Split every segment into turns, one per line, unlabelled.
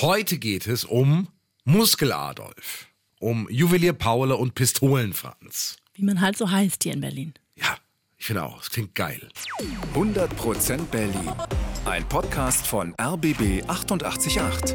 Heute geht es um Muskeladolf, um Juwelier Paule und Pistolenfranz.
Wie man halt so heißt hier in Berlin.
Ja, ich finde auch, es klingt geil.
100% Berlin. Ein Podcast von RBB 888.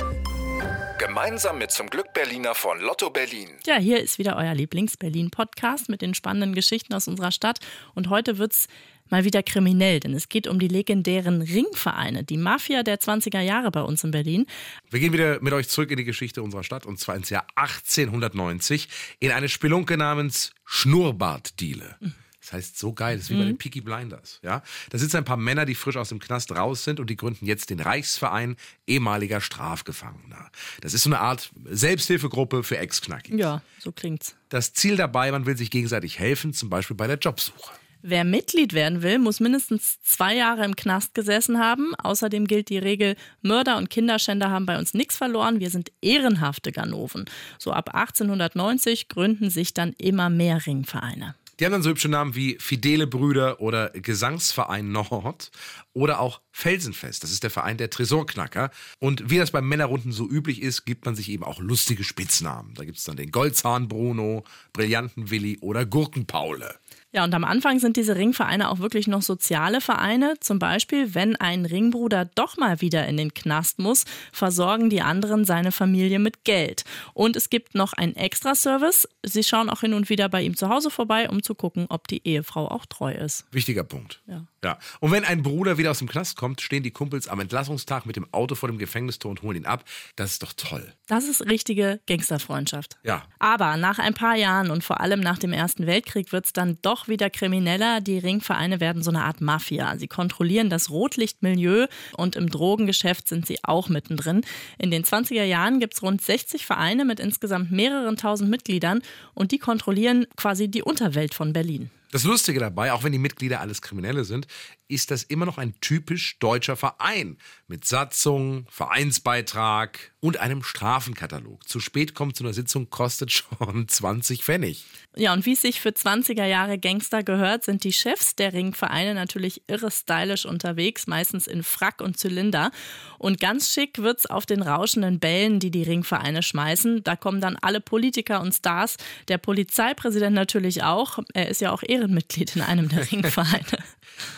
Gemeinsam mit zum Glück Berliner von Lotto Berlin.
Ja, hier ist wieder euer Lieblings-Berlin-Podcast mit den spannenden Geschichten aus unserer Stadt. Und heute wird's mal wieder kriminell, denn es geht um die legendären Ringvereine, die Mafia der 20er Jahre bei uns in Berlin.
Wir gehen wieder mit euch zurück in die Geschichte unserer Stadt und zwar ins Jahr 1890 in eine Spelunke namens Schnurrbartdiele. Das heißt, so geil, das ist wie bei den Peaky Blinders. Ja? Da sitzen ein paar Männer, die frisch aus dem Knast raus sind und die gründen jetzt den Reichsverein ehemaliger Strafgefangener. Das ist so eine Art Selbsthilfegruppe für Ex-Knackis.
Ja, so klingt's.
Das Ziel dabei, man will sich gegenseitig helfen, zum Beispiel bei der Jobsuche.
Wer Mitglied werden will, muss mindestens zwei Jahre im Knast gesessen haben. Außerdem gilt die Regel, Mörder und Kinderschänder haben bei uns nichts verloren. Wir sind ehrenhafte Ganoven. So ab 1890 gründen sich dann immer mehr Ringvereine.
Die haben dann so hübsche Namen wie Fidele Brüder oder Gesangsverein Nord oder auch Felsenfest. Das ist der Verein der Tresorknacker. Und wie das bei Männerrunden so üblich ist, gibt man sich eben auch lustige Spitznamen. Da gibt es dann den Goldzahn Bruno, Brillanten Willi oder Gurkenpaule.
Ja, und am Anfang sind diese Ringvereine auch wirklich noch soziale Vereine. Zum Beispiel, wenn ein Ringbruder doch mal wieder in den Knast muss, versorgen die anderen seine Familie mit Geld. Und es gibt noch einen Extra-Service. Sie schauen auch hin und wieder bei ihm zu Hause vorbei, um zu gucken, ob die Ehefrau auch treu ist.
Wichtiger Punkt.
Ja.
Ja. Und wenn ein Bruder wieder aus dem Knast kommt, stehen die Kumpels am Entlassungstag mit dem Auto vor dem Gefängnistor und holen ihn ab. Das ist doch toll.
Das ist richtige Gangsterfreundschaft.
Ja.
Aber nach ein paar Jahren und vor allem nach dem Ersten Weltkrieg wird es dann doch wieder krimineller. Die Ringvereine werden so eine Art Mafia. Sie kontrollieren das Rotlichtmilieu und im Drogengeschäft sind sie auch mittendrin. In den 20er Jahren gibt es rund 60 Vereine mit insgesamt mehreren tausend Mitgliedern und die kontrollieren quasi die Unterwelt von Berlin.
Das Lustige dabei, auch wenn die Mitglieder alles Kriminelle sind, ist das immer noch ein typisch deutscher Verein mit Satzung, Vereinsbeitrag und einem Strafenkatalog. Zu spät kommt zu einer Sitzung kostet schon 20 Pfennig.
Ja, und wie es sich für 20er Jahre Gangster gehört, sind die Chefs der Ringvereine natürlich irre stylisch unterwegs, meistens in Frack und Zylinder. Und ganz schick wird's auf den rauschenden Bällen, die die Ringvereine schmeißen. Da kommen dann alle Politiker und Stars, der Polizeipräsident natürlich auch. Er ist ja auch Ehrenmitglied in einem der Ringvereine.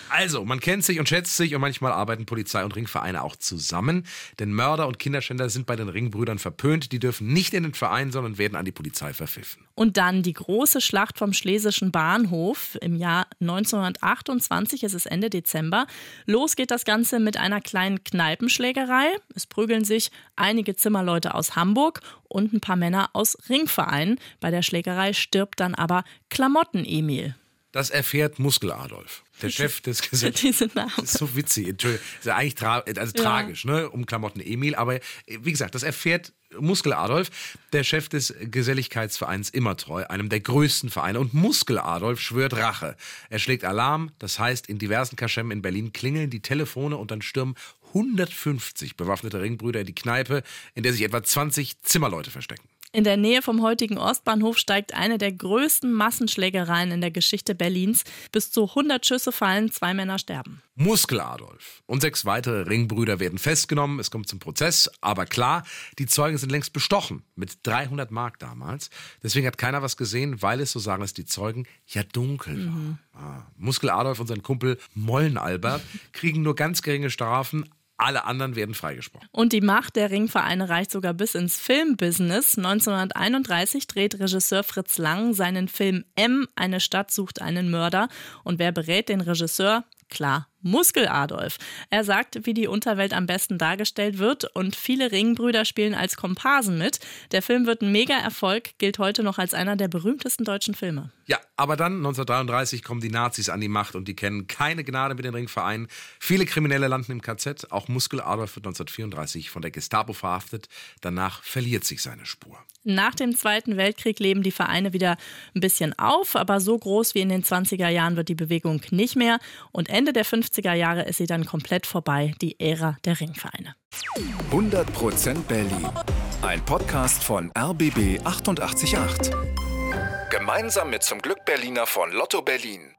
Also, man kennt sich und schätzt sich und manchmal arbeiten Polizei und Ringvereine auch zusammen. Denn Mörder und Kinderschänder sind bei den Ringbrüdern verpönt. Die dürfen nicht in den Verein, sondern werden an die Polizei verpfiffen.
Und dann die große Schlacht vom Schlesischen Bahnhof im Jahr 1928, es ist Ende Dezember. Los geht das Ganze mit einer kleinen Kneipenschlägerei. Es prügeln sich einige Zimmerleute aus Hamburg und ein paar Männer aus Ringvereinen. Bei der Schlägerei stirbt dann aber Klamotten-Emil.
Das erfährt Muskeladolf, der Chef des Gesetzes.
Diese Namen.
Das ist so witzig. Entschuldigung. Das ist eigentlich tra also
Ja.
tragisch, ne? Um Klamotten Emil. Aber äh, wie gesagt, das erfährt Muskeladolf, der Chef des Geselligkeitsvereins Immertreu, einem der größten Vereine. Und Muskeladolf schwört Rache. Er schlägt Alarm. Das heißt, in diversen Kaschemmen in Berlin klingeln die Telefone und dann stürmen 150 bewaffnete Ringbrüder in die Kneipe, in der sich etwa 20 Zimmerleute verstecken.
In der Nähe vom heutigen Ostbahnhof steigt eine der größten Massenschlägereien in der Geschichte Berlins. Bis zu 100 Schüsse fallen, zwei Männer sterben.
Muskeladolf und sechs weitere Ringbrüder werden festgenommen. Es kommt zum Prozess. Aber klar, die Zeugen sind längst bestochen. Mit 300 Mark damals. Deswegen hat keiner was gesehen, weil es, so sagen es die Zeugen, ja dunkel war. Ah. Muskeladolf und sein Kumpel Mollen Albert kriegen nur ganz geringe Strafen. Alle anderen werden freigesprochen.
Und die Macht der Ringvereine reicht sogar bis ins Filmbusiness. 1931 dreht Regisseur Fritz Lang seinen Film M, eine Stadt sucht einen Mörder. Und wer berät den Regisseur? Klar, Muskeladolf. Er sagt, wie die Unterwelt am besten dargestellt wird und viele Ringbrüder spielen als Komparsen mit. Der Film wird ein Mega-Erfolg, gilt heute noch als einer der berühmtesten deutschen Filme.
Ja, aber dann 1933 kommen die Nazis an die Macht und die kennen keine Gnade mit den Ringvereinen. Viele Kriminelle landen im KZ. Auch Muskeladolf wird 1934 von der Gestapo verhaftet. Danach verliert sich seine Spur.
Nach dem Zweiten Weltkrieg leben die Vereine wieder ein bisschen auf, aber so groß wie in den 20er Jahren wird die Bewegung nicht mehr. Und Ende der 50er Jahre ist sie dann komplett vorbei, die Ära der Ringvereine.
100% Berlin. Ein Podcast von RBB 888. Gemeinsam mit zum Glück Berliner von Lotto Berlin.